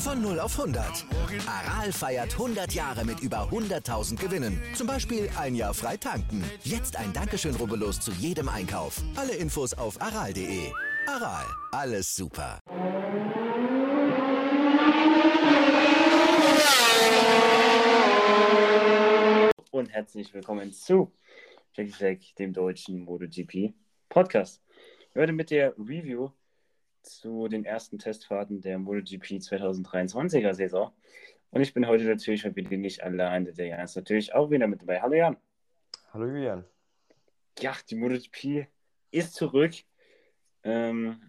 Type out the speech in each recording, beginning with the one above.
Von 0 auf 100. Aral feiert 100 Jahre mit über 100.000 Gewinnen. Zum Beispiel ein Jahr frei tanken. Jetzt ein Dankeschön, rubbellos zu jedem Einkauf. Alle Infos auf aral.de. Aral, alles super. Und herzlich willkommen zu Jackie Fleck, dem deutschen MotoGP Podcast. Heute mit der Review zu den ersten Testfahrten der MotoGP 2023er Saison. Und ich bin heute natürlich wieder nicht alleine. Der Jan ist natürlich auch wieder mit dabei. Hallo Jan. Hallo Julian. Ja, die MotoGP ist zurück. Ähm,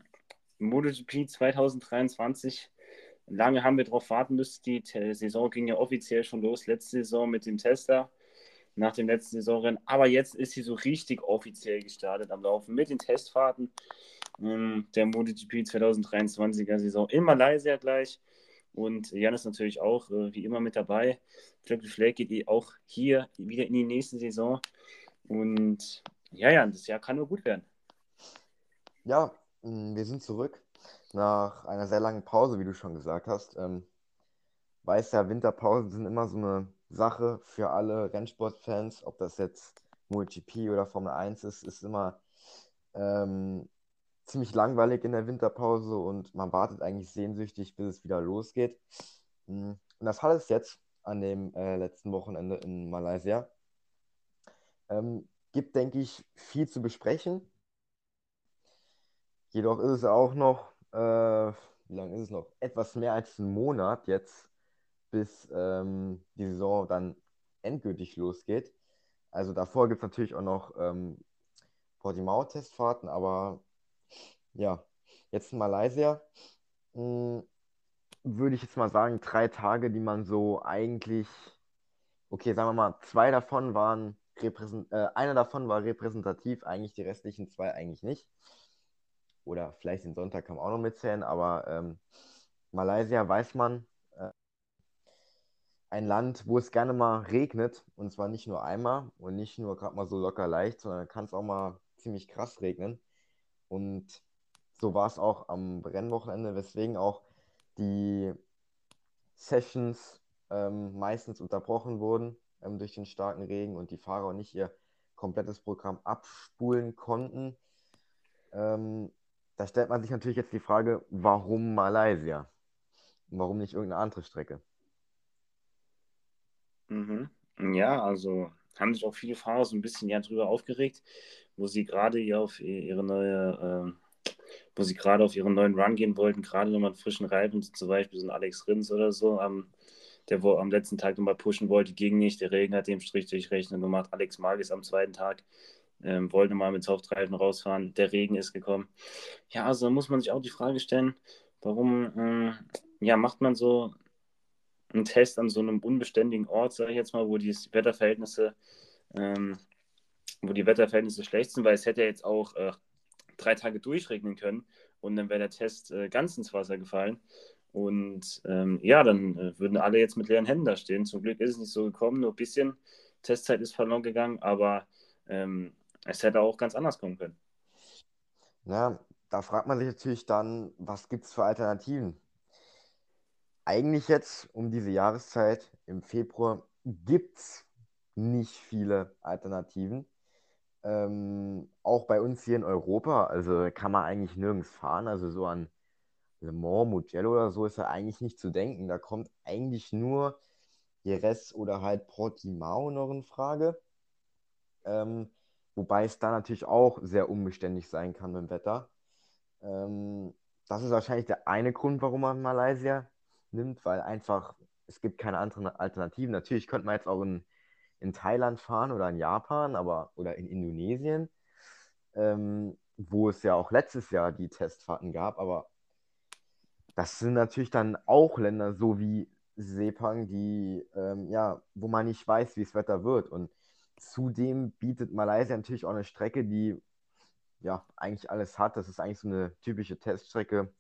MotoGP 2023. Lange haben wir darauf warten müssen. Die Saison ging ja offiziell schon los. Letzte Saison mit dem Tester nach dem letzten Saisonrennen. Aber jetzt ist sie so richtig offiziell gestartet am Laufen mit den Testfahrten ähm, der MotoGP 2023er Saison in Malaysia gleich. Und Jan ist natürlich auch äh, wie immer mit dabei. Glöckle Flag geht eh auch hier wieder in die nächste Saison. Und ja, ja, das Jahr kann nur gut werden. Ja, mm, wir sind zurück nach einer sehr langen Pause, wie du schon gesagt hast. Ähm, weiß ja, Winterpausen sind immer so eine Sache für alle Rennsportfans, ob das jetzt MotoGP oder Formel 1 ist, ist immer ähm, ziemlich langweilig in der Winterpause und man wartet eigentlich sehnsüchtig, bis es wieder losgeht. Mm, und das hat es jetzt an dem äh, letzten Wochenende in Malaysia. Ähm, gibt, denke ich, viel zu besprechen. Jedoch ist es auch noch, äh, wie lange ist es noch? Etwas mehr als ein Monat jetzt bis ähm, die Saison dann endgültig losgeht. Also davor gibt es natürlich auch noch ähm, Portimao-Testfahrten, aber ja, jetzt in Malaysia mh, hm, würde ich jetzt mal sagen, drei Tage, die man so eigentlich, okay, sagen wir mal, zwei davon waren repräsent, äh, einer davon war repräsentativ, eigentlich die restlichen zwei eigentlich nicht. Oder vielleicht den Sonntag kann man auch noch mitzählen, aber ähm, Malaysia weiß man, ein Land, wo es gerne mal regnet. Und zwar nicht nur einmal und nicht nur gerade mal so locker leicht, sondern kann es auch mal ziemlich krass regnen. Und so war es auch am Rennwochenende, weswegen auch die Sessions ähm, meistens unterbrochen wurden ähm, durch den starken Regen und die Fahrer nicht ihr komplettes Programm abspulen konnten. Ähm, da stellt man sich natürlich jetzt die Frage, warum Malaysia? warum nicht irgendeine andere Strecke? Mhm. Ja, also haben sich auch viele Fahrer so ein bisschen ja drüber aufgeregt, wo sie gerade hier auf ihre neue, äh, wo sie gerade auf ihren neuen Run gehen wollten, gerade nochmal frischen Reifen, zum Beispiel so ein Alex Rins oder so, ähm, der wo am letzten Tag nochmal pushen wollte, ging nicht, der Regen hat dem Strich durchrechnen gemacht. Alex Magis am zweiten Tag ähm, wollte mal mit Softreifen rausfahren, der Regen ist gekommen. Ja, also da muss man sich auch die Frage stellen, warum ähm, ja, macht man so einen Test an so einem unbeständigen Ort, sage ich jetzt mal, wo die Wetterverhältnisse, ähm, wo die Wetterverhältnisse schlecht sind, weil es hätte ja jetzt auch äh, drei Tage durchregnen können und dann wäre der Test äh, ganz ins Wasser gefallen. Und ähm, ja, dann äh, würden alle jetzt mit leeren Händen da stehen. Zum Glück ist es nicht so gekommen, nur ein bisschen Testzeit ist verloren gegangen, aber ähm, es hätte auch ganz anders kommen können. Ja, da fragt man sich natürlich dann, was gibt es für Alternativen? eigentlich jetzt um diese Jahreszeit im Februar gibt es nicht viele Alternativen. Ähm, auch bei uns hier in Europa, also kann man eigentlich nirgends fahren. Also so an Le Mans, Mugello oder so ist ja eigentlich nicht zu denken. Da kommt eigentlich nur Jerez oder halt Portimao noch in Frage. Ähm, wobei es da natürlich auch sehr unbeständig sein kann mit dem Wetter. Ähm, das ist wahrscheinlich der eine Grund, warum man Malaysia nimmt, weil einfach es gibt keine anderen Alternativen. Natürlich könnte man jetzt auch in, in Thailand fahren oder in Japan, aber oder in Indonesien, ähm, wo es ja auch letztes Jahr die Testfahrten gab, aber das sind natürlich dann auch Länder so wie Sepang, die, ähm, ja, wo man nicht weiß, wie das Wetter wird. Und zudem bietet Malaysia natürlich auch eine Strecke, die ja eigentlich alles hat. Das ist eigentlich so eine typische Teststrecke.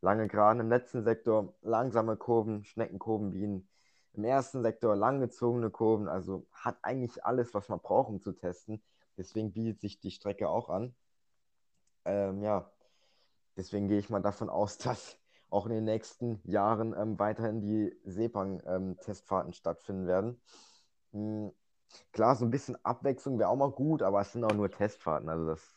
Lange Geraden im letzten Sektor, langsame Kurven, Schneckenkurven wie in, im ersten Sektor, langgezogene Kurven. Also hat eigentlich alles, was man braucht, um zu testen. Deswegen bietet sich die Strecke auch an. Ähm, ja, deswegen gehe ich mal davon aus, dass auch in den nächsten Jahren ähm, weiterhin die Sepang-Testfahrten ähm, stattfinden werden. Hm, klar, so ein bisschen Abwechslung wäre auch mal gut, aber es sind auch nur Testfahrten. Also das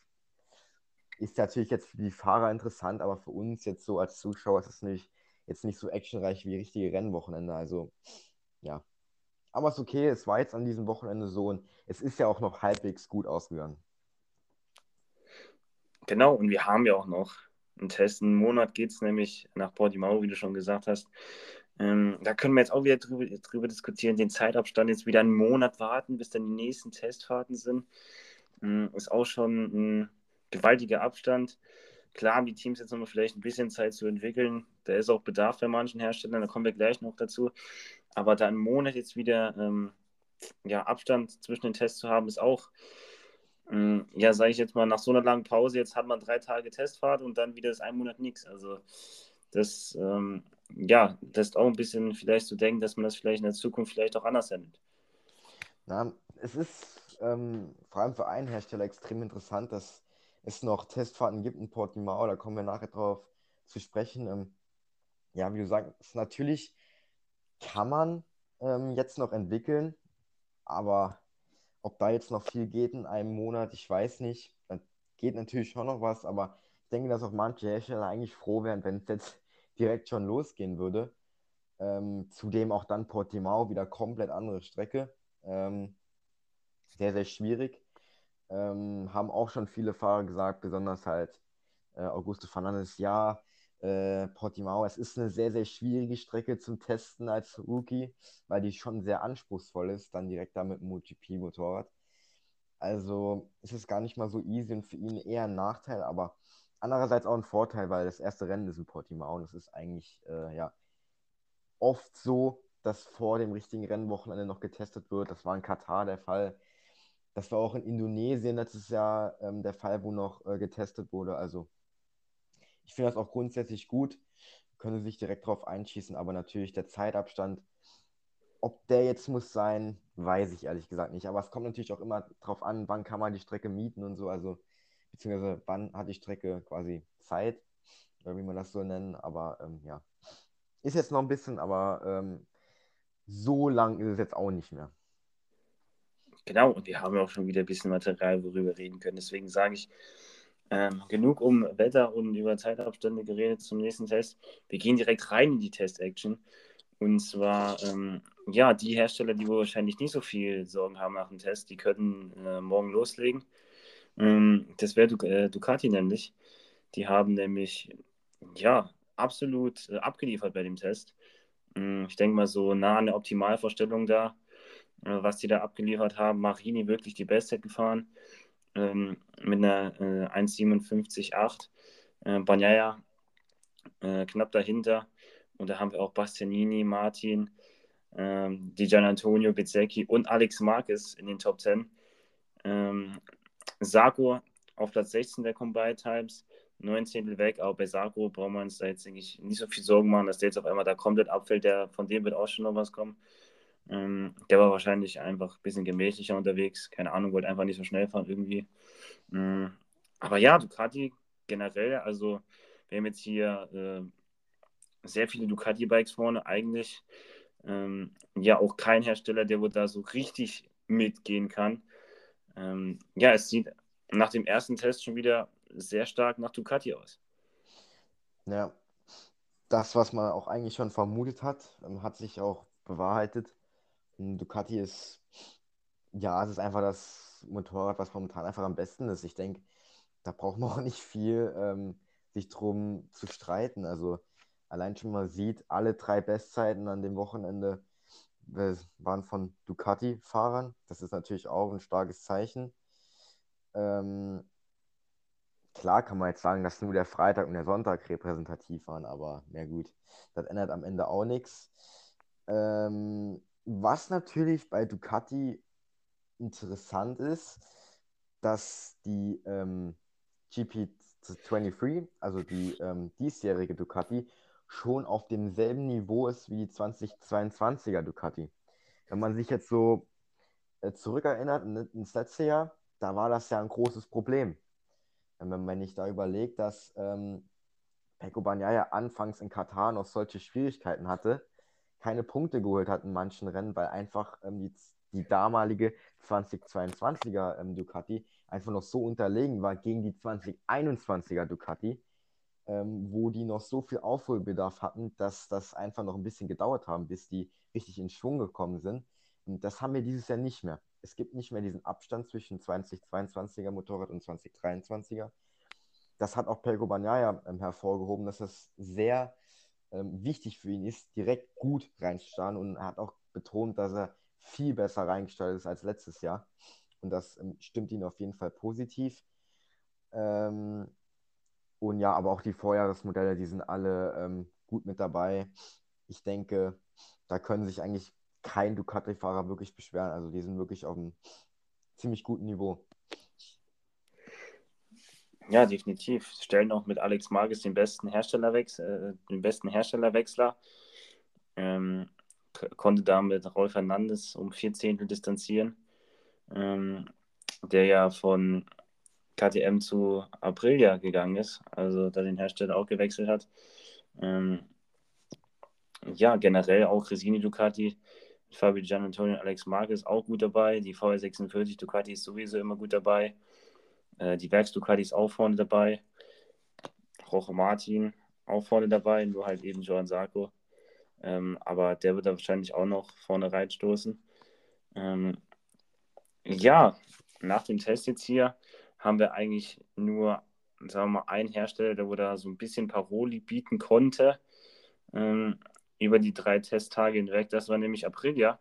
ist natürlich jetzt für die Fahrer interessant, aber für uns jetzt so als Zuschauer ist es nicht, jetzt nicht so actionreich wie richtige Rennwochenende. Also ja. Aber es ist okay, es war jetzt an diesem Wochenende so und es ist ja auch noch halbwegs gut ausgegangen. Genau, und wir haben ja auch noch einen Test. Einen Monat geht es nämlich nach Portimao, wie du schon gesagt hast. Ähm, da können wir jetzt auch wieder drüber, drüber, diskutieren, den Zeitabstand jetzt wieder einen Monat warten, bis dann die nächsten Testfahrten sind. Ähm, ist auch schon ein gewaltiger Abstand. Klar haben die Teams jetzt nochmal vielleicht ein bisschen Zeit zu entwickeln. Da ist auch Bedarf bei manchen Herstellern, da kommen wir gleich noch dazu. Aber da einen Monat jetzt wieder ähm, ja, Abstand zwischen den Tests zu haben, ist auch Mm, ja, sage ich jetzt mal, nach so einer langen Pause, jetzt hat man drei Tage Testfahrt und dann wieder ist ein Monat nichts. Also das, ähm, ja, lässt auch ein bisschen vielleicht zu denken, dass man das vielleicht in der Zukunft vielleicht auch anders handelt. Na, es ist ähm, vor allem für einen Hersteller extrem interessant, dass es noch Testfahrten gibt in Portimao, da kommen wir nachher drauf zu sprechen. Ähm, ja, wie du sagst, natürlich kann man ähm, jetzt noch entwickeln, aber ob da jetzt noch viel geht in einem Monat, ich weiß nicht. Da geht natürlich schon noch was, aber ich denke, dass auch manche Hersteller eigentlich froh wären, wenn es jetzt direkt schon losgehen würde. Ähm, zudem auch dann Portimao, wieder komplett andere Strecke. Ähm, sehr, sehr schwierig. Ähm, haben auch schon viele Fahrer gesagt, besonders halt äh, Augusto Fernandes, ja, äh, Portimao. Es ist eine sehr, sehr schwierige Strecke zum Testen als Rookie, weil die schon sehr anspruchsvoll ist, dann direkt da mit dem MotoGP-Motorrad. Also ist es gar nicht mal so easy und für ihn eher ein Nachteil, aber andererseits auch ein Vorteil, weil das erste Rennen ist in Portimao und es ist eigentlich äh, ja oft so, dass vor dem richtigen Rennwochenende noch getestet wird. Das war in Katar der Fall. Das war auch in Indonesien letztes Jahr ähm, der Fall, wo noch äh, getestet wurde. Also ich finde das auch grundsätzlich gut, können sich direkt drauf einschießen, aber natürlich der Zeitabstand, ob der jetzt muss sein, weiß ich ehrlich gesagt nicht. Aber es kommt natürlich auch immer drauf an, wann kann man die Strecke mieten und so, also beziehungsweise wann hat die Strecke quasi Zeit, oder wie man das so nennen. Aber ähm, ja, ist jetzt noch ein bisschen, aber ähm, so lang ist es jetzt auch nicht mehr. Genau, und wir haben ja auch schon wieder ein bisschen Material, worüber wir reden können. Deswegen sage ich, ähm, genug um Wetter und über Zeitabstände geredet zum nächsten Test. Wir gehen direkt rein in die Test-Action. Und zwar, ähm, ja, die Hersteller, die wahrscheinlich nicht so viel Sorgen haben nach dem Test, die können äh, morgen loslegen. Ähm, das wäre äh, Ducati nämlich. Die haben nämlich, ja, absolut äh, abgeliefert bei dem Test. Ähm, ich denke mal so nah an der Optimalvorstellung da, äh, was die da abgeliefert haben. Marini wirklich die Bestzeit gefahren ähm, mit einer äh, 1,57,8. Äh, Banyaya äh, knapp dahinter. Und da haben wir auch Bastianini, Martin, ähm, Di Gian Antonio, Bezzecchi und Alex Marquez in den Top 10. Ähm, Sarko auf Platz 16 der Combined Times, 19 weg, aber bei Sarko brauchen wir uns da jetzt, denke ich, nicht so viel Sorgen machen, dass der jetzt auf einmal da komplett abfällt. Der, von dem wird auch schon noch was kommen. Ähm, der war wahrscheinlich einfach ein bisschen gemächlicher unterwegs. Keine Ahnung, wollte einfach nicht so schnell fahren irgendwie. Ähm, aber ja, Ducati generell, also wir haben jetzt hier äh, sehr viele Ducati-Bikes vorne. Eigentlich ähm, ja auch kein Hersteller, der wohl da so richtig mitgehen kann. Ähm, ja, es sieht nach dem ersten Test schon wieder sehr stark nach Ducati aus. Ja, das, was man auch eigentlich schon vermutet hat, ähm, hat sich auch bewahrheitet. Ducati ist, ja, es ist einfach das Motorrad, was momentan einfach am besten ist. Ich denke, da braucht man auch nicht viel ähm, sich drum zu streiten. Also allein schon mal sieht, alle drei Bestzeiten an dem Wochenende waren von Ducati-Fahrern. Das ist natürlich auch ein starkes Zeichen. Ähm, klar kann man jetzt sagen, dass nur der Freitag und der Sonntag repräsentativ waren, aber na gut, das ändert am Ende auch nichts. Ähm, was natürlich bei Ducati interessant ist, dass die ähm, GP23, also die ähm, diesjährige Ducati, schon auf demselben Niveau ist wie die 2022er Ducati. Wenn man sich jetzt so äh, zurückerinnert ins letzte Jahr, da war das ja ein großes Problem. Wenn man nicht da überlegt, dass ähm, Pecco Bagnaia anfangs in Katar noch solche Schwierigkeiten hatte, keine Punkte geholt hat in manchen Rennen, weil einfach ähm, die, die damalige 2022er ähm, Ducati einfach noch so unterlegen war gegen die 2021er Ducati, ähm, wo die noch so viel Aufholbedarf hatten, dass das einfach noch ein bisschen gedauert haben, bis die richtig in Schwung gekommen sind. Und das haben wir dieses Jahr nicht mehr. Es gibt nicht mehr diesen Abstand zwischen 2022er Motorrad und 2023er. Das hat auch Pelko Bagnaia ähm, hervorgehoben, dass es sehr ähm, wichtig für ihn ist, direkt gut reinzustarten und er hat auch betont, dass er viel besser reingestartet ist als letztes Jahr. Und das ähm, stimmt ihn auf jeden Fall positiv. Ähm, und ja, aber auch die Vorjahresmodelle, die sind alle ähm, gut mit dabei. Ich denke, da können sich eigentlich kein Ducati-Fahrer wirklich beschweren. Also die sind wirklich auf einem ziemlich guten Niveau. Ja, definitiv. Stellen auch mit Alex Marquez den besten Herstellerwechsel, äh, den besten Herstellerwechsler. Ähm, konnte damit Rolf Hernandez um vier Zehntel distanzieren, ähm, der ja von KTM zu Aprilia gegangen ist, also da den Hersteller auch gewechselt hat. Ähm, ja, generell auch Resini Ducati Fabio Gianantonio und Alex Marquez auch gut dabei. Die VR46 Ducati ist sowieso immer gut dabei. Äh, die Werks Ducati ist auch vorne dabei. Roche Martin auch vorne dabei, nur halt eben Joan Sarko. Ähm, aber der wird da wahrscheinlich auch noch vorne reinstoßen. Ähm, ja, nach dem Test jetzt hier haben wir eigentlich nur, sagen wir mal, einen Hersteller, der wo da so ein bisschen Paroli bieten konnte. Ähm, über die drei Testtage hinweg. Das war nämlich Aprilia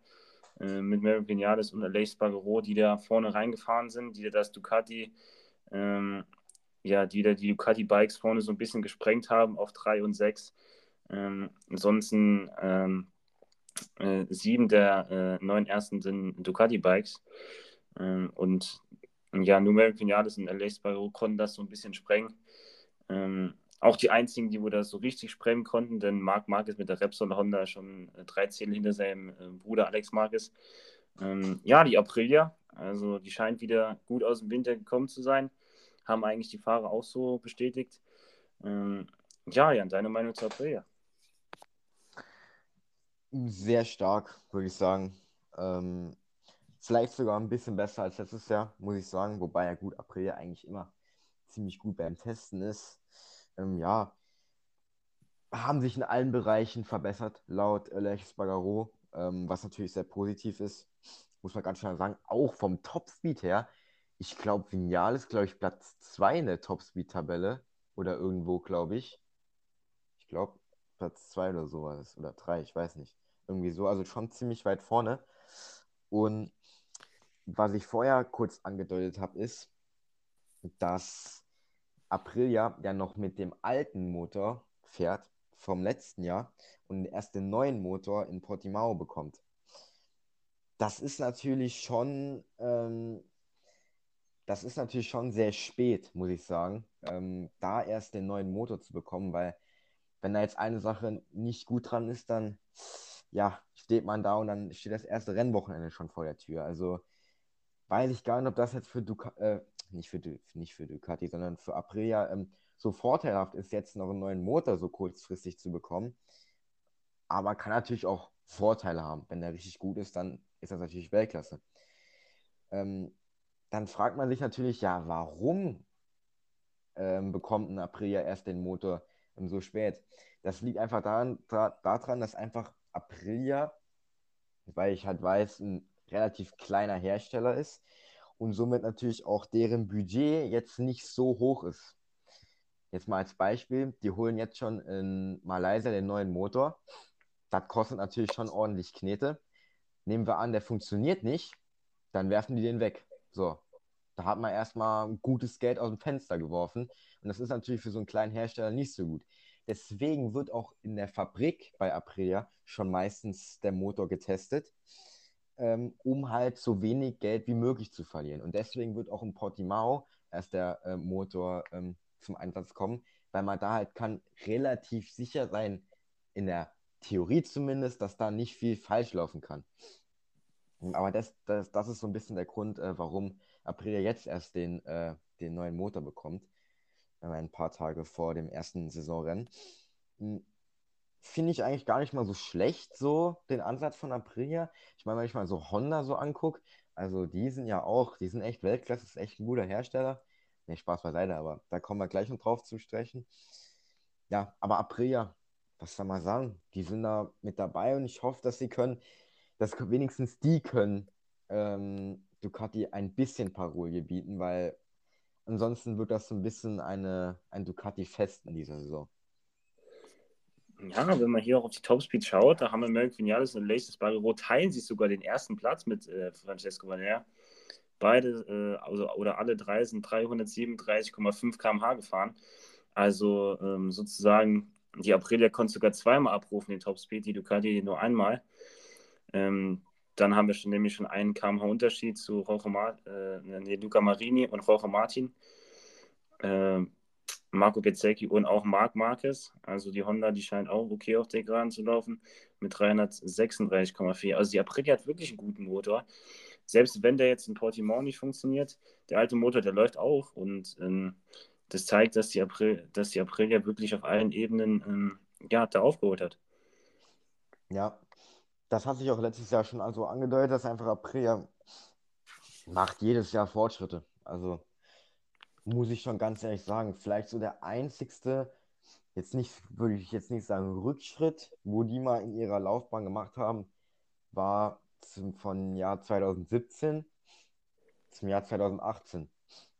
äh, mit Mary Vinales und Aleix Spargaro, die da vorne reingefahren sind, die da das Ducati, ähm, ja, die da die Ducati-Bikes vorne so ein bisschen gesprengt haben auf 3 und 6. Ähm, ansonsten ähm, äh, sieben der äh, neun ersten sind Ducati-Bikes. Ähm, und ja, Numeric Vinales und Aleix Spargaro konnten das so ein bisschen sprengen. Ähm, auch die einzigen, die wo das so richtig sprengen konnten, denn Marc Marquez mit der Repsol Honda schon äh, drei Zähle hinter seinem äh, Bruder Alex Marquez. Ähm, ja, die Aprilia, also die scheint wieder gut aus dem Winter gekommen zu sein, haben eigentlich die Fahrer auch so bestätigt. Ähm, ja, Jan, deine Meinung zur Aprilia? Sehr stark, würde ich sagen. Ähm, vielleicht sogar ein bisschen besser als letztes Jahr, muss ich sagen. Wobei ja gut, Aprilia eigentlich immer ziemlich gut beim Testen ist ähm, ja, haben sich in allen Bereichen verbessert, laut Alexis Bagaro, ähm, was natürlich sehr positiv ist. Muss man ganz schnell sagen, auch vom Topspeed her. Ich glaube, Vignal ist, glaube ich, Platz 2 in der Topspeed-Tabelle oder irgendwo, glaube ich. Ich glaube, Platz 2 oder sowas oder 3, ich weiß nicht. Irgendwie so, also schon ziemlich weit vorne. Und was ich vorher kurz angedeutet habe, ist, dass Aprilia ja noch mit dem alten Motor fährt vom letzten Jahr und erst den neuen Motor in Portimao bekommt. Das ist natürlich schon, ähm, das ist natürlich schon sehr spät, muss ich sagen, ähm, da erst den neuen Motor zu bekommen, weil wenn da jetzt eine Sache nicht gut dran ist, dann ja, steht man da und dann steht das erste Rennwochenende schon vor der Tür. Also weiß ich gar nicht, ob das jetzt für Ducati, äh, nicht für, nicht für Ducati, sondern für Aprilia ähm, so vorteilhaft ist, jetzt noch einen neuen Motor so kurzfristig zu bekommen. Aber kann natürlich auch Vorteile haben. Wenn der richtig gut ist, dann ist das natürlich Weltklasse. Ähm, dann fragt man sich natürlich, ja, warum ähm, bekommt ein Aprilia erst den Motor ähm, so spät? Das liegt einfach daran, daran, dass einfach Aprilia, weil ich halt weiß, ein relativ kleiner Hersteller ist und somit natürlich auch deren Budget jetzt nicht so hoch ist. Jetzt mal als Beispiel, die holen jetzt schon in Malaysia den neuen Motor. Das kostet natürlich schon ordentlich Knete. Nehmen wir an, der funktioniert nicht, dann werfen die den weg. So, da hat man erstmal gutes Geld aus dem Fenster geworfen. Und das ist natürlich für so einen kleinen Hersteller nicht so gut. Deswegen wird auch in der Fabrik bei Aprilia schon meistens der Motor getestet, ähm, um halt so wenig Geld wie möglich zu verlieren. Und deswegen wird auch in Portimao erst der äh, Motor ähm, zum Einsatz kommen, weil man da halt kann relativ sicher sein, in der Theorie zumindest, dass da nicht viel falsch laufen kann. Aber das, das, das ist so ein bisschen der Grund, äh, warum Aprilia jetzt erst den, äh, den neuen Motor bekommt, äh, ein paar Tage vor dem ersten Saisonrennen. Hm, finde ich eigentlich gar nicht mal so schlecht, so den Ansatz von Aprilia. Ich meine, wenn ich mal so Honda so angucke, also die sind ja auch, die sind echt Weltklasse, ist echt ein guter Hersteller. Ne, Spaß beiseite, aber da kommen wir gleich noch drauf zu sprechen. Ja, aber Aprilia, was soll man sagen, die sind da mit dabei und ich hoffe, dass sie können, dass wenigstens die können ähm, Ducati ein bisschen Parole bieten, weil ansonsten wird das so ein bisschen eine, ein Ducati-Fest in dieser Saison. Ja, wenn man hier auch auf die Topspeed schaut, da haben wir Merck Vinales und Laces Barrero teilen sich sogar den ersten Platz mit äh, Francesco Valer. Beide, äh, also, oder alle drei sind 337,5 km/h gefahren. Also ähm, sozusagen, die Aprilia konnte sogar zweimal abrufen, den Topspeed, die Ducati nur einmal. Ähm, dann haben wir schon nämlich schon einen kmh Unterschied zu Rojo äh, nee, Luca Marini und Jorge Martin. Äh, Marco Bezzecchi und auch Marc Marquez. Also die Honda, die scheint auch okay auf der Geraden zu laufen mit 336,4. Also die Aprilia hat wirklich einen guten Motor. Selbst wenn der jetzt in Portimao nicht funktioniert, der alte Motor, der läuft auch. Und ähm, das zeigt, dass die, April, dass die Aprilia wirklich auf allen Ebenen ähm, ja, da aufgeholt hat. Ja, das hat sich auch letztes Jahr schon also angedeutet, dass einfach Aprilia macht jedes Jahr Fortschritte. Also muss ich schon ganz ehrlich sagen, vielleicht so der einzigste, jetzt nicht, würde ich jetzt nicht sagen Rückschritt, wo die mal in ihrer Laufbahn gemacht haben, war zum, von Jahr 2017 zum Jahr 2018.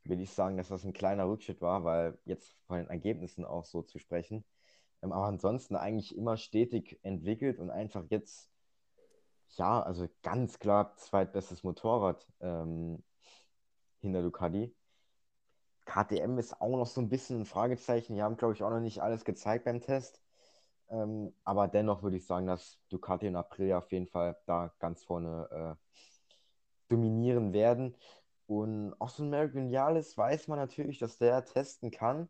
Würde ich sagen, dass das ein kleiner Rückschritt war, weil jetzt von den Ergebnissen auch so zu sprechen. Ähm, aber ansonsten eigentlich immer stetig entwickelt und einfach jetzt ja, also ganz klar zweitbestes Motorrad ähm, hinter Ducati. KTM ist auch noch so ein bisschen ein Fragezeichen. Die haben, glaube ich, auch noch nicht alles gezeigt beim Test. Ähm, aber dennoch würde ich sagen, dass Ducati und Aprilia auf jeden Fall da ganz vorne äh, dominieren werden. Und auch so ein American Vialis weiß man natürlich, dass der testen kann.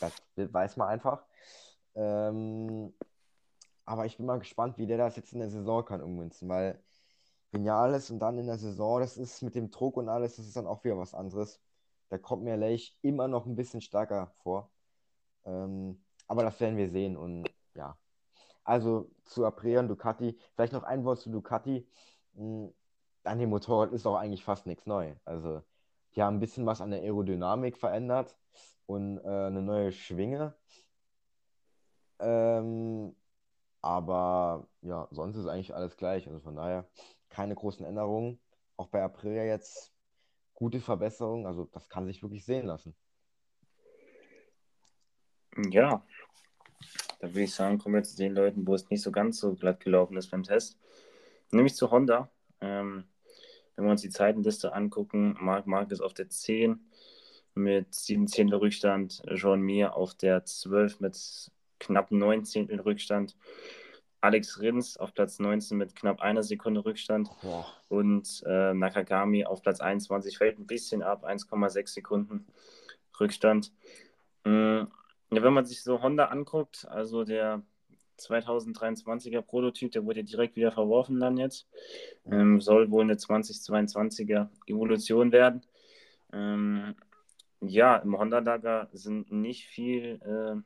Das weiß man einfach. Ähm, aber ich bin mal gespannt, wie der das jetzt in der Saison kann ummünzen, weil Vinales und dann in der Saison, das ist mit dem Druck und alles, das ist dann auch wieder was anderes. Da kommt mir Leich immer noch ein bisschen stärker vor. Ähm, aber das werden wir sehen und ja. Also zu Aprilia und Ducati, vielleicht noch ein Wort zu Ducati. Hm, an dem Motorrad ist auch eigentlich fast nichts neu. Also die haben ein bisschen was an der Aerodynamik verändert und äh, eine neue Schwinge. Ähm, aber ja, sonst ist eigentlich alles gleich. Also von daher keine großen Änderungen. Auch bei Aprilia jetzt gute Verbesserungen. Also das kann sich wirklich sehen lassen. Ja, da würde ich sagen, kommen wir zu den Leuten, wo es nicht so ganz so glatt gelaufen ist beim Test. Nämlich zu Honda. Ähm, wenn wir uns die Zeitenliste angucken, Marc Marquez auf der 10 mit 7 Zehntel Rückstand, Jean Mir auf der 12 mit knapp 9 Zehntel Rückstand. Alex Rins auf Platz 19 mit knapp einer Sekunde Rückstand. Boah. Und äh, Nakagami auf Platz 21 fällt ein bisschen ab, 1,6 Sekunden Rückstand. Mhm. Ja, wenn man sich so Honda anguckt, also der 2023er Prototyp, der wurde direkt wieder verworfen dann jetzt. Ähm, soll wohl eine 2022er Evolution werden. Ähm, ja, im Honda-Lager sind nicht viel äh,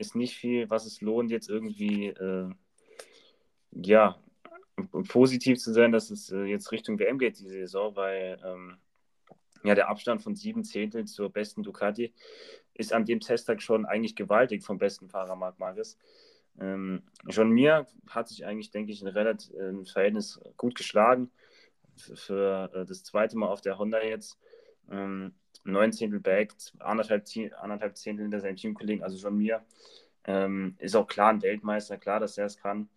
ist nicht viel, was es lohnt, jetzt irgendwie äh, ja, positiv zu sein, dass es äh, jetzt Richtung WM geht, die Saison, weil ähm, ja, der Abstand von sieben Zehntel zur besten Ducati ist an dem Testtag schon eigentlich gewaltig vom besten Fahrer Marc Marquez. Ähm, schon mir hat sich eigentlich, denke ich, ein relativ ein Verhältnis gut geschlagen. Für, für äh, das zweite Mal auf der Honda jetzt. Ähm, neun Zehntel back, anderthalb, anderthalb Zehntel hinter seinem Teamkollegen, also schon mir. Ähm, ist auch klar ein Weltmeister, klar, dass er es kann.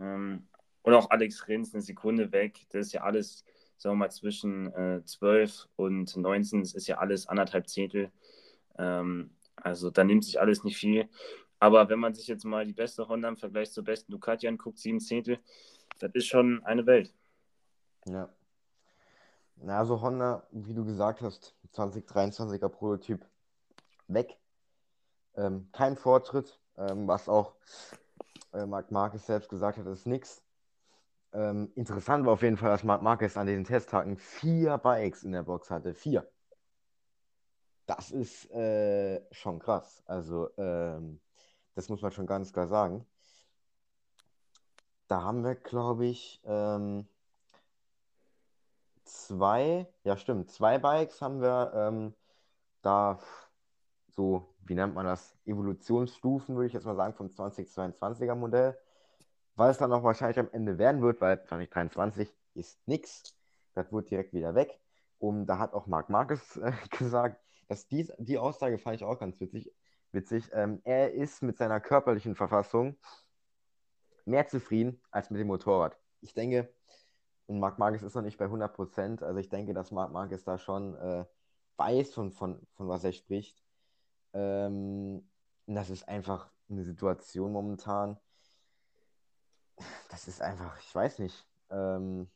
Ähm, und auch Alex Rins eine Sekunde weg. Das ist ja alles, sagen wir mal, zwischen äh, 12 und 19. Das ist ja alles anderthalb Zehntel. Ähm, Also da nimmt sich alles nicht viel. Aber wenn man sich jetzt mal die beste Honda im Vergleich zur besten Ducati anguckt, sieben Zehntel, das ist schon eine Welt. Ja. Na, also Honda, wie du gesagt hast, 2023er Prototyp weg. Ähm, kein Fortschritt, ähm, was auch äh, Marc Marquez selbst gesagt hat, ist nichts. Ähm, interessant war auf jeden Fall, dass Marc Marquez an den Testtagen vier Bikes in der Box hatte. Vier. Das ist äh, schon krass. Also, ähm, das muss man schon ganz klar sagen. Da haben wir, glaube ich, ähm, zwei, ja stimmt, zwei Bikes haben wir ähm, da so, wie nennt man das, Evolutionsstufen, würde ich jetzt mal sagen, vom 2022er Modell. Weil es dann auch wahrscheinlich am Ende werden wird, weil 2023 ist nichts. Das wird direkt wieder weg. Und da hat auch Marc Marquez äh, gesagt, dass dies, die Aussage fand ich auch ganz witzig. witzig. Ähm, er ist mit seiner körperlichen Verfassung mehr zufrieden als mit dem Motorrad. Ich denke, und Marc Marquez ist noch nicht bei 100 Prozent. Also ich denke, dass Marc Marquez da schon äh, weiß, von, von, von was er spricht. Ähm, das ist einfach eine Situation momentan. Das ist einfach, ich weiß nicht. Ähm,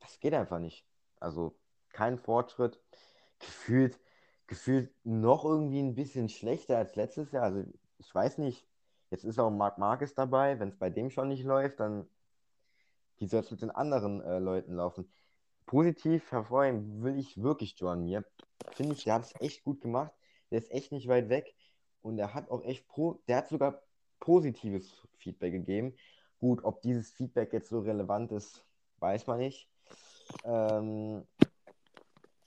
das geht einfach nicht. Also kein Fortschritt. Gefühlt, gefühlt noch irgendwie ein bisschen schlechter als letztes Jahr. Also ich weiß nicht. Jetzt ist auch Marc Marquez dabei. Wenn es bei dem schon nicht läuft, dann wie soll es mit den anderen äh, Leuten laufen? Positiv hervorheben will ich wirklich John Mir. Finde ich, der hat es echt gut gemacht. Der ist echt nicht weit weg. Und er hat auch echt pro, der hat sogar positives Feedback gegeben. Gut, ob dieses Feedback jetzt so relevant ist, weiß man nicht. Ähm,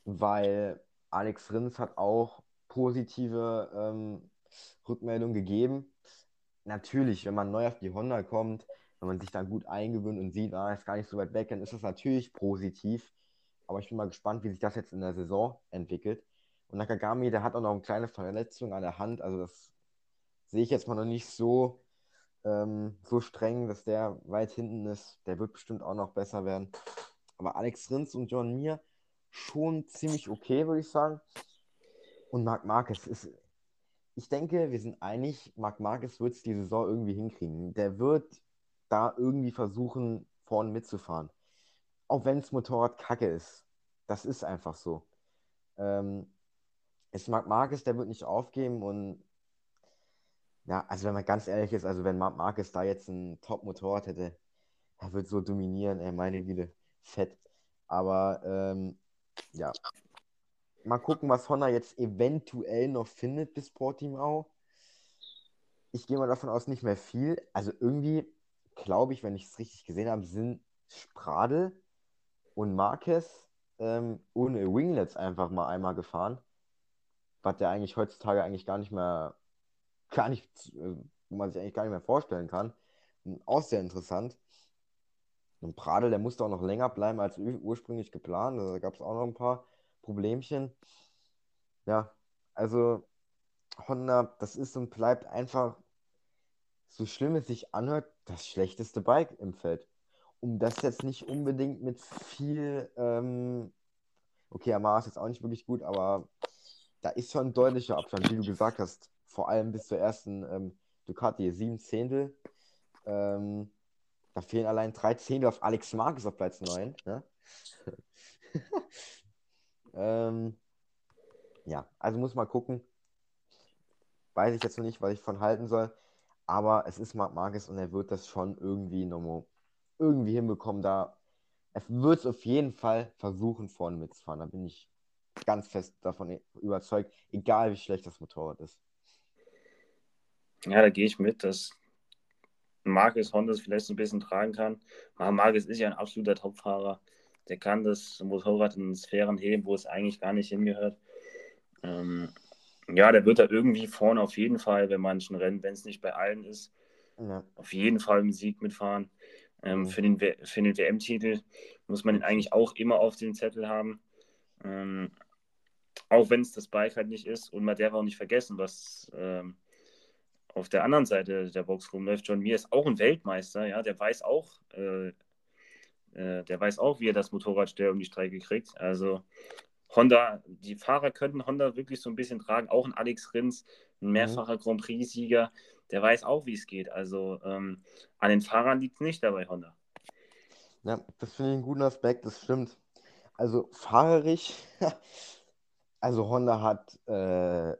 weil Alex Rins hat auch positive ähm, Rückmeldungen gegeben. Natürlich, wenn man neu auf die Honda kommt, wenn man sich dann gut eingewöhnt und sieht, ah, ist gar nicht so weit weg, dann ist das natürlich positiv. Aber ich bin mal gespannt, wie sich das jetzt in der Saison entwickelt. Und Nakagami, der hat auch noch eine kleine Verletzung an der Hand. Also das sehe ich jetzt mal noch nicht so, ähm, so streng, dass der weit hinten ist. Der wird bestimmt auch noch besser werden. Aber Alex Rins und John Mir schon ziemlich okay, würde ich sagen. Und Marc Marquez ist, ich denke, wir sind einig, Marc Marquez wird es die Saison irgendwie hinkriegen. Der wird da irgendwie versuchen, vorne mitzufahren. Auch wenn das Motorrad kacke ist. Das ist einfach so. Ähm, es Marc Marquez, der wird nicht aufgeben und ja, also wenn man ganz ehrlich ist, also wenn Marc Marquez da jetzt ein Top-Motorrad hätte, er wird so dominieren, er meine Güte, fett. Aber ähm, ja, mal gucken, was Honda jetzt eventuell noch findet bis Portimao. Ich gehe mal davon aus, nicht mehr viel. Also irgendwie glaube ich, wenn ich es richtig gesehen habe, sind Spradel und Marquez ähm, ohne Winglets einfach mal einmal gefahren. Was der eigentlich heutzutage eigentlich gar nicht mehr, gar nicht, äh, wo man sich eigentlich gar nicht mehr vorstellen kann. Und auch sehr interessant. Und Pradel, der musste auch noch länger bleiben als ursprünglich geplant. Also, da gab es auch noch ein paar Problemchen. Ja, also Honda, das ist und bleibt einfach so schlimm es sich anhört, das schlechteste Bike im Feld. Um das jetzt nicht unbedingt mit viel, ähm, okay, Yamaha ist jetzt auch nicht wirklich gut, aber da ist schon ein deutlicher Abstand, wie du gesagt hast, vor allem bis zur ersten ähm, Ducati, sieben Zehntel. Ähm, da fehlen allein drei Zehntel auf Alex Marquez auf Platz 9. Ne? ähm, ja, also muss mal gucken. Weiß ich jetzt noch nicht, was ich von halten soll. Aber es ist Marc Marquez und er wird das schon irgendwie nochmal irgendwie hinbekommen. Da er wird es auf jeden Fall versuchen, vorne mitzufahren. Da bin ich ganz fest davon überzeugt, egal wie schlecht das Motorrad ist. Ja, da gehe ich mit, dass Marcus Honda es vielleicht ein bisschen tragen kann. Aber Marcus ist ja ein absoluter Topfahrer. Der kann das Motorrad in Sphären heben, wo es eigentlich gar nicht hingehört. Ähm, ja, der wird da irgendwie vorne auf jeden Fall bei manchen Rennen, wenn es nicht bei allen ist, ja. auf jeden Fall im Sieg mitfahren. Ähm, mhm. Für den, für den WM-Titel muss man ihn eigentlich auch immer auf den Zettel haben. Ähm, auch wenn es das Bike halt nicht ist. Und man darf auch nicht vergessen, was ähm, auf der anderen Seite der Box rumläuft. John Mir ist auch ein Weltmeister, ja, der weiß auch, äh, äh, der weiß auch, wie er das Motorrad schnell um die Strecke kriegt. Also Honda, die Fahrer könnten Honda wirklich so ein bisschen tragen. Auch ein Alex Rins, ein mhm. mehrfacher mhm. Grand Prix-Sieger, der weiß auch, wie es geht. Also ähm, an den Fahrern liegt es nicht dabei, Honda. Ja, das finde ich einen guten Aspekt, das stimmt. Also fahrerisch, also Honda hat äh,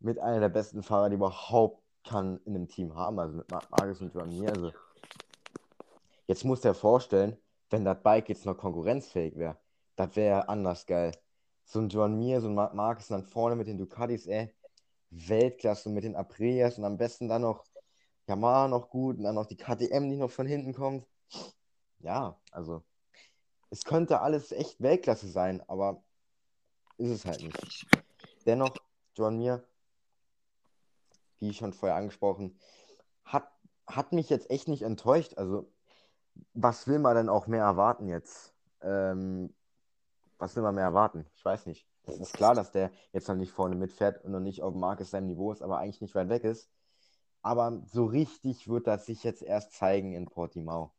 mit einer der besten Fahrer, die überhaupt kann in einem Team haben, also mit Marcus und Joan Also jetzt musst du dir vorstellen, wenn das Bike jetzt noch konkurrenzfähig wäre, das wäre anders geil. So ein Joan Mir, so ein Marcus dann vorne mit den Ducatis, ey, Weltklasse mit den Aprilias und am besten dann noch Yamaha noch gut und dann noch die KTM, die noch von hinten kommt. Ja, also es könnte alles echt Weltklasse sein, aber ist es halt nicht. Dennoch, John Mir, wie schon vorher angesprochen, hat, hat mich jetzt echt nicht enttäuscht. Also, was will man denn auch mehr erwarten jetzt? Ähm, was will man mehr erwarten? Ich weiß nicht. Es ist klar, dass der jetzt noch nicht vorne mitfährt und noch nicht auf Marcus seinem Niveau ist, aber eigentlich nicht weit weg ist. Aber so richtig wird das sich jetzt erst zeigen in Portimao.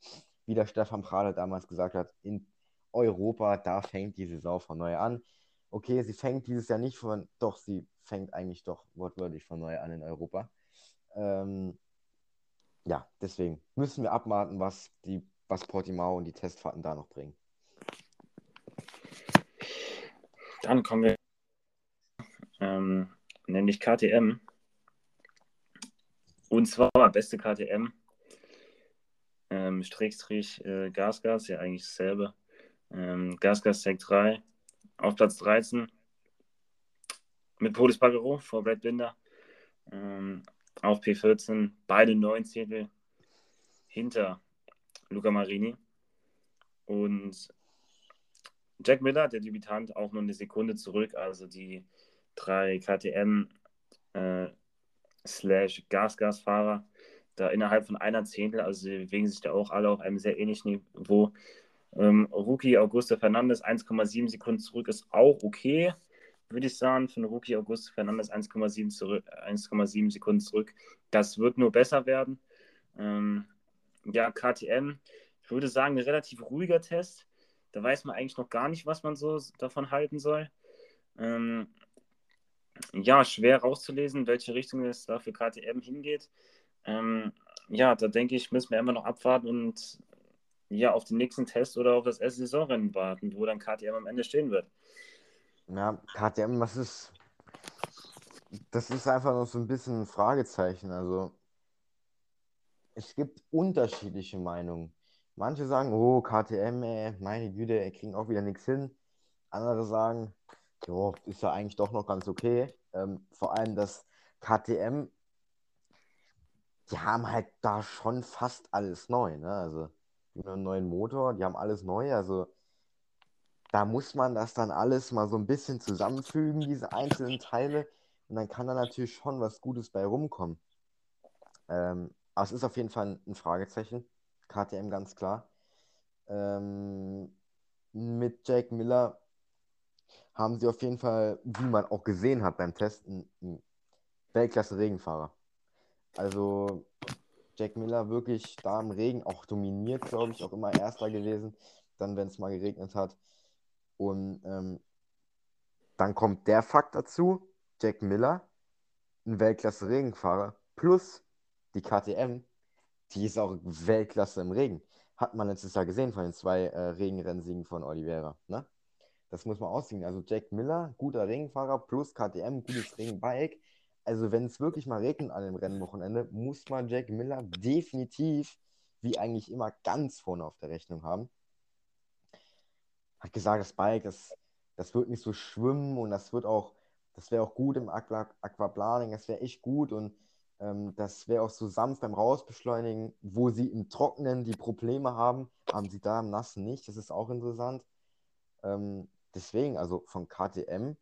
Wie der Stefan Prade damals gesagt hat, in Europa, da fängt die Saison von neu an. Okay, sie fängt dieses Jahr nicht von, doch, sie fängt eigentlich doch wortwörtlich von neu an in Europa. Ähm, ja, deswegen müssen wir abwarten, was, die, was Portimao und die Testfahrten da noch bringen. Dann kommen wir ähm, nämlich KTM. Und zwar beste KTM. Ähm, Strickstrich äh, Gasgas, ja eigentlich dasselbe. Ähm, Gasgas Tech 3 auf Platz 13 mit Polis Bagero vor Brad Binder. Ähm, auf P14 beide neun Zehntel hinter Luca Marini. Und Jack Miller, der Debütant, auch nur eine Sekunde zurück. Also die drei KTM äh, slash Gas-Gas-Fahrer da innerhalb von einer Zehntel, also sie bewegen sich da auch alle auf einem sehr ähnlichen Niveau. Ähm, Rookie Augusto Fernandes 1,7 Sekunden zurück ist auch okay, würde ich sagen. Einen Rookie Augusto Fernandes 1,7 Sekunden zurück. Das wird nur besser werden. Ähm, ja, KTM, ich würde sagen, ein relativ ruhiger Test. Da weiß man eigentlich noch gar nicht, was man so davon halten soll. Ähm, ja, schwer rauszulesen, welche Richtung es da für KTM hingeht. Ähm, ja, da denke ich, müssen wir immer noch abwarten und ja, auf den nächsten Test oder auf das erste Saisonrennen warten, wo dann KTM am Ende stehen wird. Ja, KTM, was ist. Das ist einfach noch so ein bisschen ein Fragezeichen. Also, es gibt unterschiedliche Meinungen. Manche sagen, oh, KTM, ey, meine Güte, er kriegt auch wieder nichts hin. Andere sagen, jo, ist ja eigentlich doch noch ganz okay. Ähm, vor allem das KTM, die haben halt da schon fast alles neu. Ne? Also, die haben einen neuen Motor, die haben alles neu. Also, da muss man das dann alles mal so ein bisschen zusammenfügen, diese einzelnen Teile. Und dann kann da natürlich schon was Gutes bei rumkommen. Ähm, aber es ist auf jeden Fall ein Fragezeichen. KTM ganz klar. Ähm, mit Jake Miller haben sie auf jeden Fall, wie man auch gesehen hat beim Testen, einen Weltklasse-Regenfahrer. Also Jack Miller wirklich da im Regen auch dominiert, glaube ich, auch immer Erster gewesen, dann wenn es mal geregnet hat. Und ähm, dann kommt der Fakt dazu, Jack Miller, ein Weltklasse-Regenfahrer, plus die KTM, die ist auch Weltklasse im Regen. Hat man letztes Jahr gesehen von den zwei äh, Regenrennsiegen von Oliveira. Ne? Das muss man aussehen. Also Jack Miller, guter Regenfahrer, plus KTM, gutes Regenbike. Also wenn es wirklich mal regnet an dem Rennwochenende, muss man Jack Miller definitiv, wie eigentlich immer, ganz vorne auf der Rechnung haben. Hat gesagt, das Bike, das, das wird nicht so schwimmen und das wird auch, das wäre auch gut im Aqua, Aquaplaning, das wäre echt gut und ähm, das wäre auch so sanft beim Rausbeschleunigen, wo sie im Trockenen die Probleme haben, haben sie da im Nassen nicht. Das ist auch interessant. Ähm, deswegen, also von KTM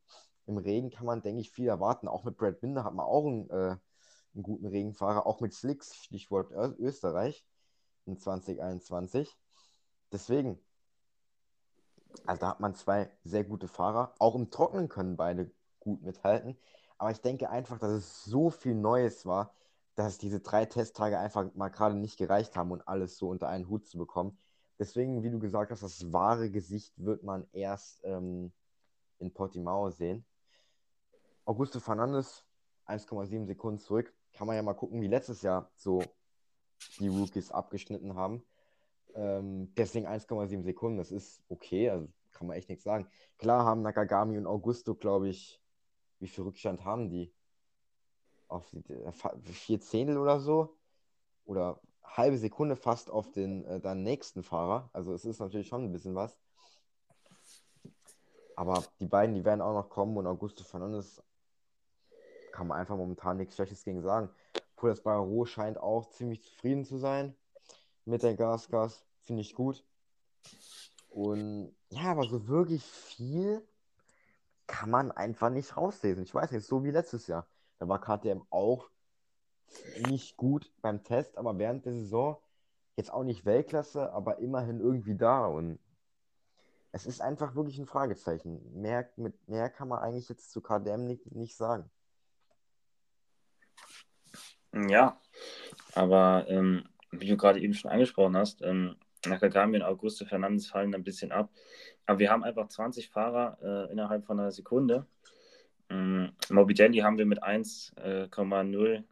im Regen kann man, denke ich, viel erwarten. Auch mit Brad Binder hat man auch einen, äh, einen guten Regenfahrer, auch mit Slicks, Stichwort Ö Österreich in 2021. Deswegen, also da hat man zwei sehr gute Fahrer. Auch im Trocknen können beide gut mithalten. Aber ich denke einfach, dass es so viel Neues war, dass diese drei Testtage einfach mal gerade nicht gereicht haben, um alles so unter einen Hut zu bekommen. Deswegen, wie du gesagt hast, das wahre Gesicht wird man erst ähm, in Portimao sehen. Augusto Fernandes 1,7 Sekunden zurück. Kann man ja mal gucken, wie letztes Jahr so die Rookies abgeschnitten haben. Ähm, deswegen 1,7 Sekunden, das ist okay, also kann man echt nichts sagen. Klar haben Nakagami und Augusto, glaube ich, wie viel Rückstand haben die? Auf die, äh, vier Zehntel oder so? Oder halbe Sekunde fast auf den äh, dann nächsten Fahrer. Also es ist natürlich schon ein bisschen was. Aber die beiden, die werden auch noch kommen und Augusto Fernandes kann man einfach momentan nichts Schlechtes gegen sagen. Pulas Barro scheint auch ziemlich zufrieden zu sein mit der Gasgas. Finde ich gut. Und ja, aber so wirklich viel kann man einfach nicht rauslesen. Ich weiß nicht, so wie letztes Jahr. Da war KTM auch nicht gut beim Test, aber während der Saison jetzt auch nicht Weltklasse, aber immerhin irgendwie da. Und es ist einfach wirklich ein Fragezeichen. Mehr, mit mehr kann man eigentlich jetzt zu KDM nicht, nicht sagen. Ja, aber ähm, wie du gerade eben schon angesprochen hast, ähm, Nakagami und Augusto Fernandes fallen ein bisschen ab. Aber wir haben einfach 20 Fahrer äh, innerhalb von einer Sekunde. Ähm, Morbidelli haben wir mit 1,0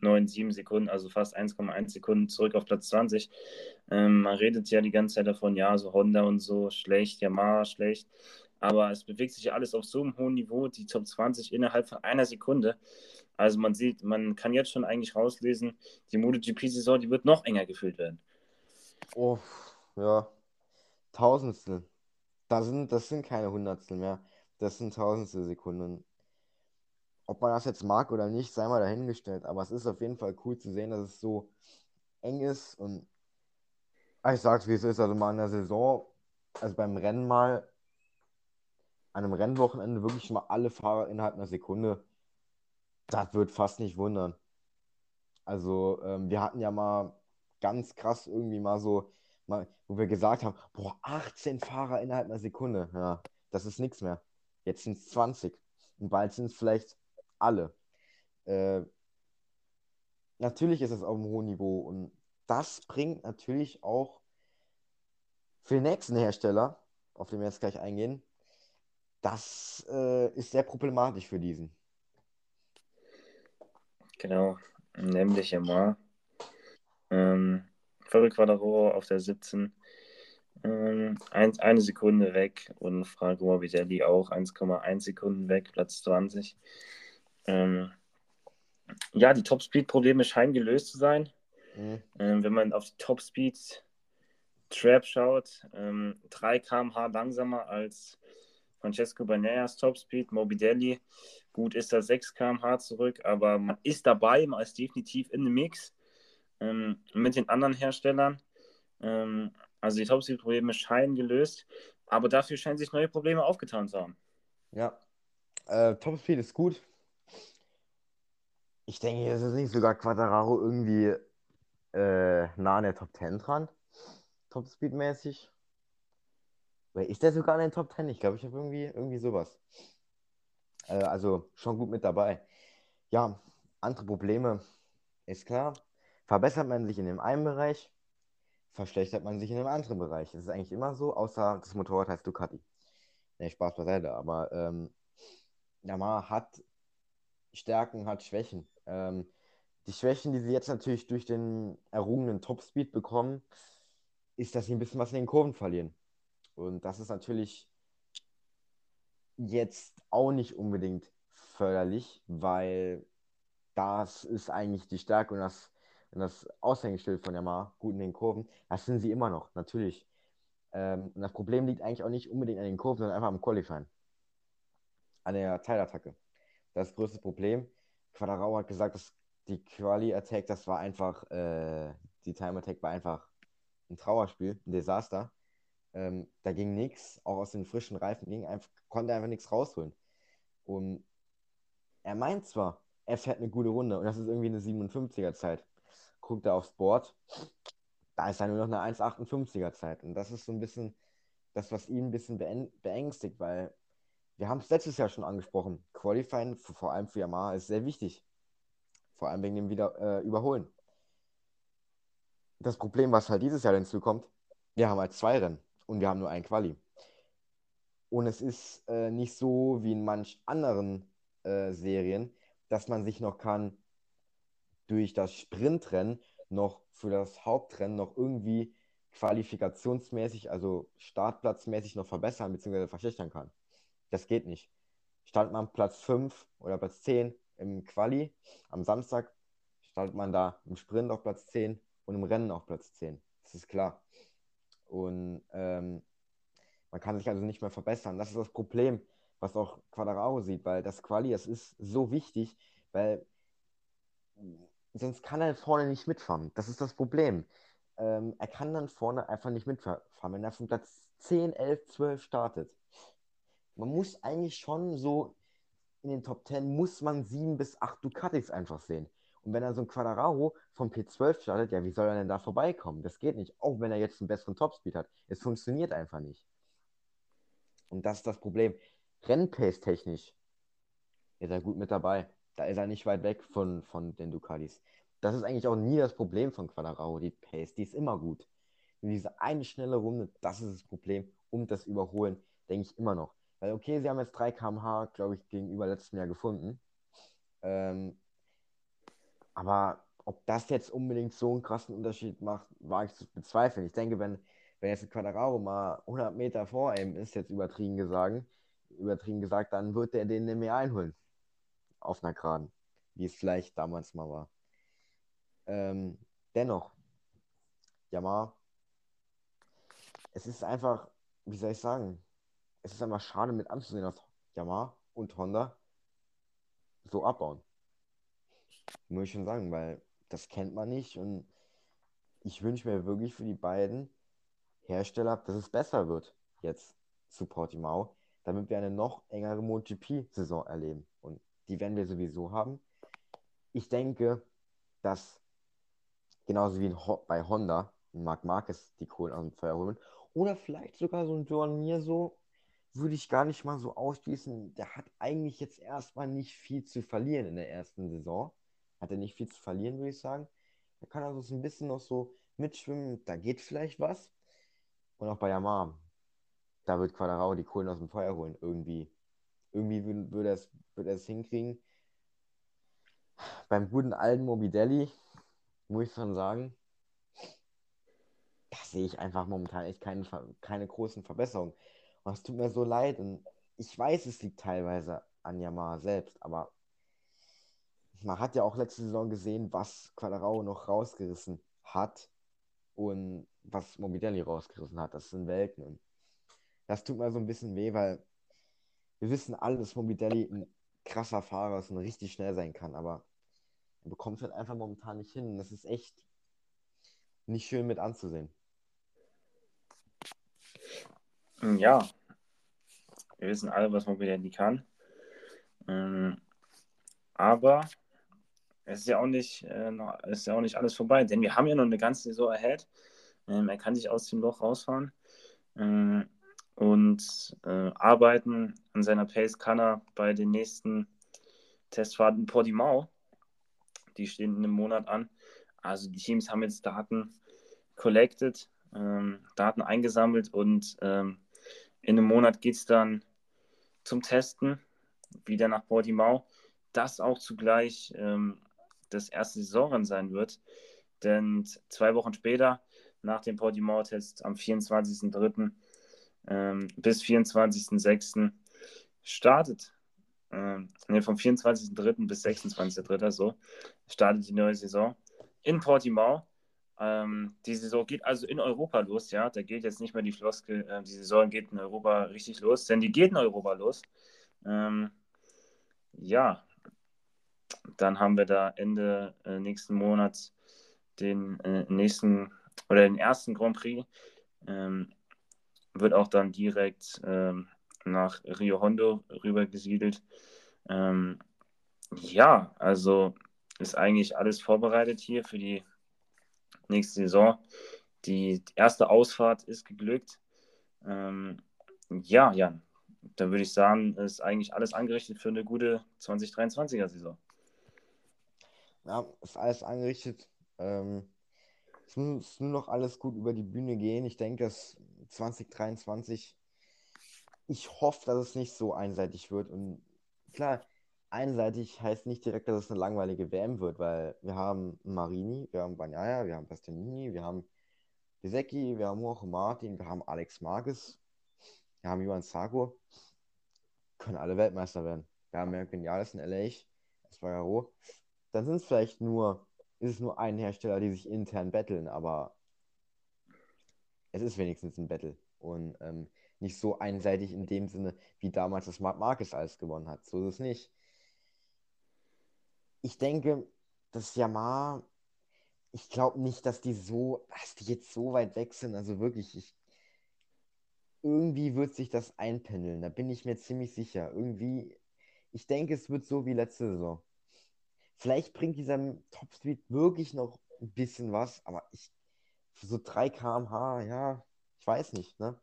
9,7 Sekunden, also fast 1,1 Sekunden zurück auf Platz 20. Ähm, man redet ja die ganze Zeit davon, ja, so Honda und so schlecht, Yamaha schlecht. Aber es bewegt sich ja alles auf so einem hohen Niveau, die Top 20 innerhalb von einer Sekunde. Also man sieht, man kann jetzt schon eigentlich rauslesen, die MotoGP-Saison, die wird noch enger gefüllt werden. Oh, ja. Tausendstel. Das sind, das sind keine Hundertstel mehr. Das sind Tausendstel Sekunden ob man das jetzt mag oder nicht, sei mal dahingestellt. Aber es ist auf jeden Fall cool zu sehen, dass es so eng ist. Und ich sag's, wie es ist. Also mal in der Saison, also beim Rennen mal, an einem Rennwochenende wirklich mal alle Fahrer innerhalb einer Sekunde. Das wird fast nicht wundern. Also, ähm, wir hatten ja mal ganz krass irgendwie mal so, wo wir gesagt haben, boah, 18 Fahrer innerhalb einer Sekunde. Ja, das ist nichts mehr. Jetzt sind es 20. Und bald sind es vielleicht alle. Äh, natürlich ist es auf einem hohen Niveau und das bringt natürlich auch für den nächsten Hersteller, auf den wir jetzt gleich eingehen, das äh, ist sehr problematisch für diesen. Genau, nämlich immer ähm, Fabio Quadro auf der 17, ähm, ein, eine Sekunde weg und Franco Morbidelli auch 1,1 Sekunden weg, Platz 20. Ähm, ja, die Topspeed-Probleme scheinen gelöst zu sein. Mhm. Ähm, wenn man auf die Topspeed Trap schaut, ähm, 3 km/h langsamer als Francesco Baneas Topspeed, Morbidelli. Gut ist da 6 km/h zurück, aber man ist dabei, man ist definitiv in dem Mix ähm, mit den anderen Herstellern. Ähm, also die Topspeed-Probleme scheinen gelöst, aber dafür scheinen sich neue Probleme aufgetan zu haben. Ja, äh, Topspeed ist gut. Ich denke, ist es nicht sogar Quadraro irgendwie äh, nah an der Top 10 dran? Top Speed-mäßig? Oder ist der sogar in den Top 10? Ich glaube, ich habe irgendwie, irgendwie sowas. Äh, also schon gut mit dabei. Ja, andere Probleme, ist klar. Verbessert man sich in dem einen Bereich, verschlechtert man sich in dem anderen Bereich. Das ist eigentlich immer so, außer das Motorrad heißt Ducati. Ne, Spaß beiseite, aber ähm, Yamaha hat Stärken, hat Schwächen. Ähm, die Schwächen, die sie jetzt natürlich durch den errungenen Topspeed bekommen, ist, dass sie ein bisschen was in den Kurven verlieren. Und das ist natürlich jetzt auch nicht unbedingt förderlich, weil das ist eigentlich die Stärke und das, und das Aushängeschild von Yamaha, gut in den Kurven. Das sind sie immer noch, natürlich. Ähm, und das Problem liegt eigentlich auch nicht unbedingt an den Kurven, sondern einfach am Qualifying. An der Teilattacke. Das, das größte Problem. Quadrao hat gesagt, dass die Quali-Attack, das war einfach, äh, die Time-Attack war einfach ein Trauerspiel, ein Desaster. Ähm, da ging nichts, auch aus den frischen Reifen ging einfach, konnte einfach nichts rausholen. Und er meint zwar, er fährt eine gute Runde und das ist irgendwie eine 57er Zeit. Guckt er aufs Board, da ist er nur noch eine 1,58er Zeit. Und das ist so ein bisschen das, was ihn ein bisschen beängstigt, weil wir haben es letztes Jahr schon angesprochen. Qualifying, vor allem für Yamaha, ist sehr wichtig. Vor allem wegen dem Wieder äh, Überholen. Das Problem, was halt dieses Jahr hinzukommt, wir haben halt zwei Rennen und wir haben nur ein Quali. Und es ist äh, nicht so wie in manch anderen äh, Serien, dass man sich noch kann durch das Sprintrennen noch für das Hauptrennen noch irgendwie qualifikationsmäßig, also startplatzmäßig noch verbessern bzw. verschlechtern kann. Das geht nicht. Stand man Platz 5 oder Platz 10 im Quali am Samstag, startet man da im Sprint auf Platz 10 und im Rennen auf Platz 10. Das ist klar. Und ähm, man kann sich also nicht mehr verbessern. Das ist das Problem, was auch Quadraro sieht, weil das Quali, das ist so wichtig, weil sonst kann er vorne nicht mitfahren. Das ist das Problem. Ähm, er kann dann vorne einfach nicht mitfahren, wenn er von Platz 10, 11, 12 startet. Man muss eigentlich schon so in den Top 10 muss man 7 bis 8 Ducatis einfach sehen. Und wenn er so ein Quadraro vom P12 startet, ja, wie soll er denn da vorbeikommen? Das geht nicht. Auch wenn er jetzt einen besseren Topspeed hat. Es funktioniert einfach nicht. Und das ist das Problem. Rennpace technisch ist er gut mit dabei. Da ist er nicht weit weg von, von den Ducatis. Das ist eigentlich auch nie das Problem von Quadraro, die Pace. Die ist immer gut. Nur diese eine schnelle Runde, das ist das Problem. Und das Überholen, denke ich immer noch. Weil, okay, sie haben jetzt 3 km/h, glaube ich, gegenüber letztem Jahr gefunden. Ähm, aber ob das jetzt unbedingt so einen krassen Unterschied macht, war ich zu bezweifeln. Ich denke, wenn, wenn jetzt ein Quadraro mal 100 Meter vor ihm ist, jetzt übertrieben gesagt, übertrieben gesagt, dann wird er den nicht mehr einholen. Auf einer Geraden. Wie es vielleicht damals mal war. Ähm, dennoch, Yamaha, es ist einfach, wie soll ich sagen, es ist einfach schade mit anzusehen, dass Yamaha und Honda so abbauen. Muss ich schon sagen, weil das kennt man nicht und ich wünsche mir wirklich für die beiden Hersteller, dass es besser wird jetzt zu Portimao, damit wir eine noch engere MotoGP-Saison erleben. Und die werden wir sowieso haben. Ich denke, dass genauso wie bei Honda Marc Marquez die Kohlen aus dem Feuer holen oder vielleicht sogar so ein Joan Mir so würde ich gar nicht mal so ausschließen. Der hat eigentlich jetzt erstmal nicht viel zu verlieren in der ersten Saison. Hat er nicht viel zu verlieren, würde ich sagen. Er kann also so ein bisschen noch so mitschwimmen. Da geht vielleicht was. Und auch bei Yamaha. Da wird Quadrao die Kohlen aus dem Feuer holen. Irgendwie. Irgendwie würde er es, würde er es hinkriegen. Beim guten alten Mobidelli muss ich schon sagen, da sehe ich einfach momentan echt keine, keine großen Verbesserungen. Und es tut mir so leid. Und ich weiß, es liegt teilweise an Yamaha selbst, aber man hat ja auch letzte Saison gesehen, was Quadrao noch rausgerissen hat und was Mobidelli rausgerissen hat. Das sind Welten. Und das tut mir so ein bisschen weh, weil wir wissen alle, dass Mobidelli ein krasser Fahrer ist und richtig schnell sein kann, aber er bekommt es halt einfach momentan nicht hin. Das ist echt nicht schön mit anzusehen. Ja, wir wissen alle, was Mobility kann. Ähm, aber es ist ja auch nicht, äh, noch, ist ja auch nicht alles vorbei, denn wir haben ja noch eine ganze Saison ahead. Ähm, er kann sich aus dem Loch rausfahren. Ähm, und äh, arbeiten an seiner Pace kann er bei den nächsten Testfahrten Portimao. Die stehen in einem Monat an. Also die Teams haben jetzt Daten collected, ähm, Daten eingesammelt und ähm, in einem Monat geht es dann zum Testen wieder nach Portimao. Das auch zugleich ähm, das erste Saisonrennen sein wird. Denn zwei Wochen später, nach dem Portimao-Test am 24.03. Ähm, bis 24.06. startet, ähm, nee, vom 24.03. bis 26.03. so, startet die neue Saison in Portimao. Ähm, die Saison geht also in Europa los, ja. Da geht jetzt nicht mehr die Floskel, äh, die Saison geht in Europa richtig los, denn die geht in Europa los. Ähm, ja, dann haben wir da Ende äh, nächsten Monats den äh, nächsten oder den ersten Grand Prix. Ähm, wird auch dann direkt ähm, nach Rio Hondo rübergesiedelt. Ähm, ja, also ist eigentlich alles vorbereitet hier für die nächste Saison. Die erste Ausfahrt ist geglückt. Ähm, ja, Jan, da würde ich sagen, ist eigentlich alles angerichtet für eine gute 2023er Saison. Ja, ist alles angerichtet. Ähm, es muss nur noch alles gut über die Bühne gehen. Ich denke, dass 2023 ich hoffe, dass es nicht so einseitig wird. Und klar, einseitig heißt nicht direkt, dass es eine langweilige WM wird, weil wir haben Marini, wir haben Banyaya, wir haben Bastianini, wir haben Bisecki, wir haben Jorge Martin, wir haben Alex Marquez, wir haben Johann Sarko. Können alle Weltmeister werden. Wir haben American Geniales in LA, Espargaro. Dann sind es vielleicht nur, ist es nur ein Hersteller, die sich intern betteln, aber es ist wenigstens ein Battle. Und ähm, nicht so einseitig in dem Sinne, wie damals das Marc Marquez alles gewonnen hat. So ist es nicht. Ich denke, dass Yamaha, ich glaube nicht, dass die so, dass die jetzt so weit weg sind. Also wirklich, ich, irgendwie wird sich das einpendeln. Da bin ich mir ziemlich sicher. Irgendwie, ich denke, es wird so wie letzte Saison. Vielleicht bringt dieser Topspeed wirklich noch ein bisschen was, aber ich, so 3 km/h, ja, ich weiß nicht, ne?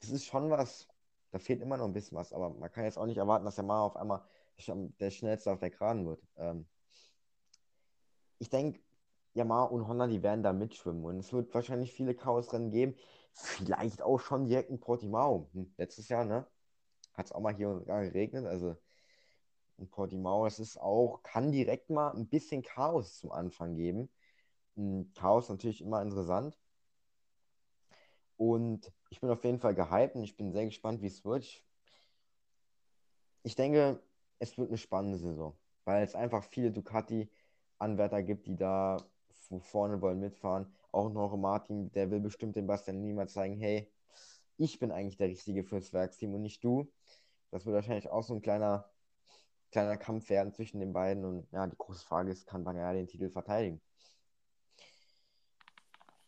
das ist schon was. Da fehlt immer noch ein bisschen was, aber man kann jetzt auch nicht erwarten, dass der Mara auf einmal der schnellste auf der Geraden wird. Ähm, ich denke, Yamaha und Honda, die werden da mitschwimmen und es wird wahrscheinlich viele Chaosrennen geben. Vielleicht auch schon direkt in Portimao. Hm, letztes Jahr, ne? Hat es auch mal hier und da geregnet. Also in Portimao, es ist auch, kann direkt mal ein bisschen Chaos zum Anfang geben. Hm, Chaos natürlich immer interessant. Und ich bin auf jeden Fall gehypt und ich bin sehr gespannt, wie es wird. Ich, ich denke, es wird eine spannende Saison, weil es einfach viele Ducati-Anwärter gibt, die da vorne wollen mitfahren. Auch noch Martin, der will bestimmt dem Bastian niemals zeigen, hey, ich bin eigentlich der Richtige fürs Werksteam und nicht du. Das wird wahrscheinlich auch so ein kleiner, kleiner Kampf werden zwischen den beiden. Und ja, die große Frage ist, kann Banyaya den Titel verteidigen?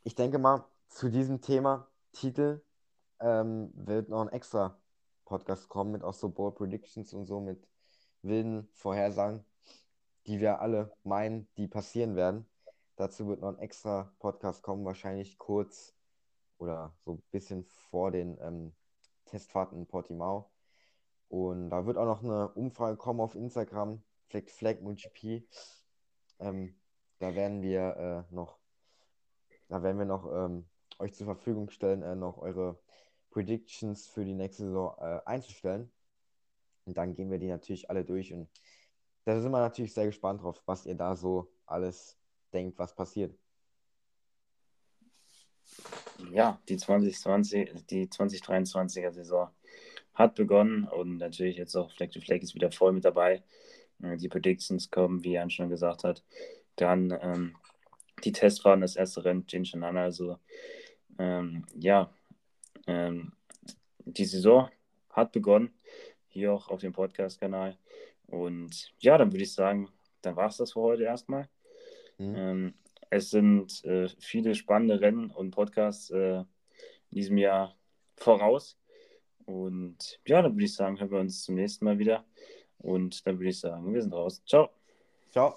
Ich denke mal, zu diesem Thema Titel ähm, wird noch ein extra Podcast kommen mit auch so Board Predictions und so mit wilden Vorhersagen, die wir alle meinen, die passieren werden. Dazu wird noch ein extra Podcast kommen, wahrscheinlich kurz oder so ein bisschen vor den ähm, Testfahrten in Portimao. Und da wird auch noch eine Umfrage kommen auf Instagram, Flag Flag. Ähm, da werden wir äh, noch, da werden wir noch ähm, euch zur Verfügung stellen, äh, noch eure Predictions für die nächste Saison äh, einzustellen. Und dann gehen wir die natürlich alle durch. Und da sind wir natürlich sehr gespannt drauf, was ihr da so alles denkt, was passiert. Ja, die 2020, die 2023er Saison hat begonnen und natürlich jetzt auch Fleck to Fleck ist wieder voll mit dabei. Äh, die Predictions kommen, wie Jan schon gesagt hat. Dann ähm, die Testfahrten, das erste Rennen, Jin an. Also ähm, ja, ähm, die Saison hat begonnen, hier auch auf dem Podcast-Kanal. Und ja, dann würde ich sagen, dann war es das für heute erstmal. Mhm. Ähm, es sind äh, viele spannende Rennen und Podcasts äh, in diesem Jahr voraus. Und ja, dann würde ich sagen, hören wir uns zum nächsten Mal wieder. Und dann würde ich sagen, wir sind raus. Ciao. Ciao.